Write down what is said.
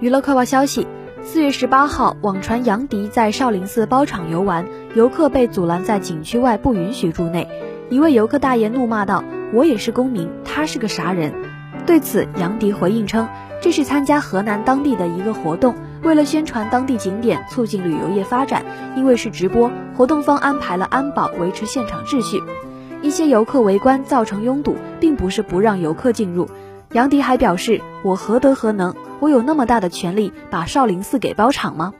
娱乐快报消息：四月十八号，网传杨迪在少林寺包场游玩，游客被阻拦在景区外，不允许入内。一位游客大爷怒骂道：“我也是公民，他是个啥人？”对此，杨迪回应称，这是参加河南当地的一个活动，为了宣传当地景点，促进旅游业发展。因为是直播活动，方安排了安保维持现场秩序。一些游客围观造成拥堵，并不是不让游客进入。杨迪还表示：“我何德何能？我有那么大的权利把少林寺给包场吗？”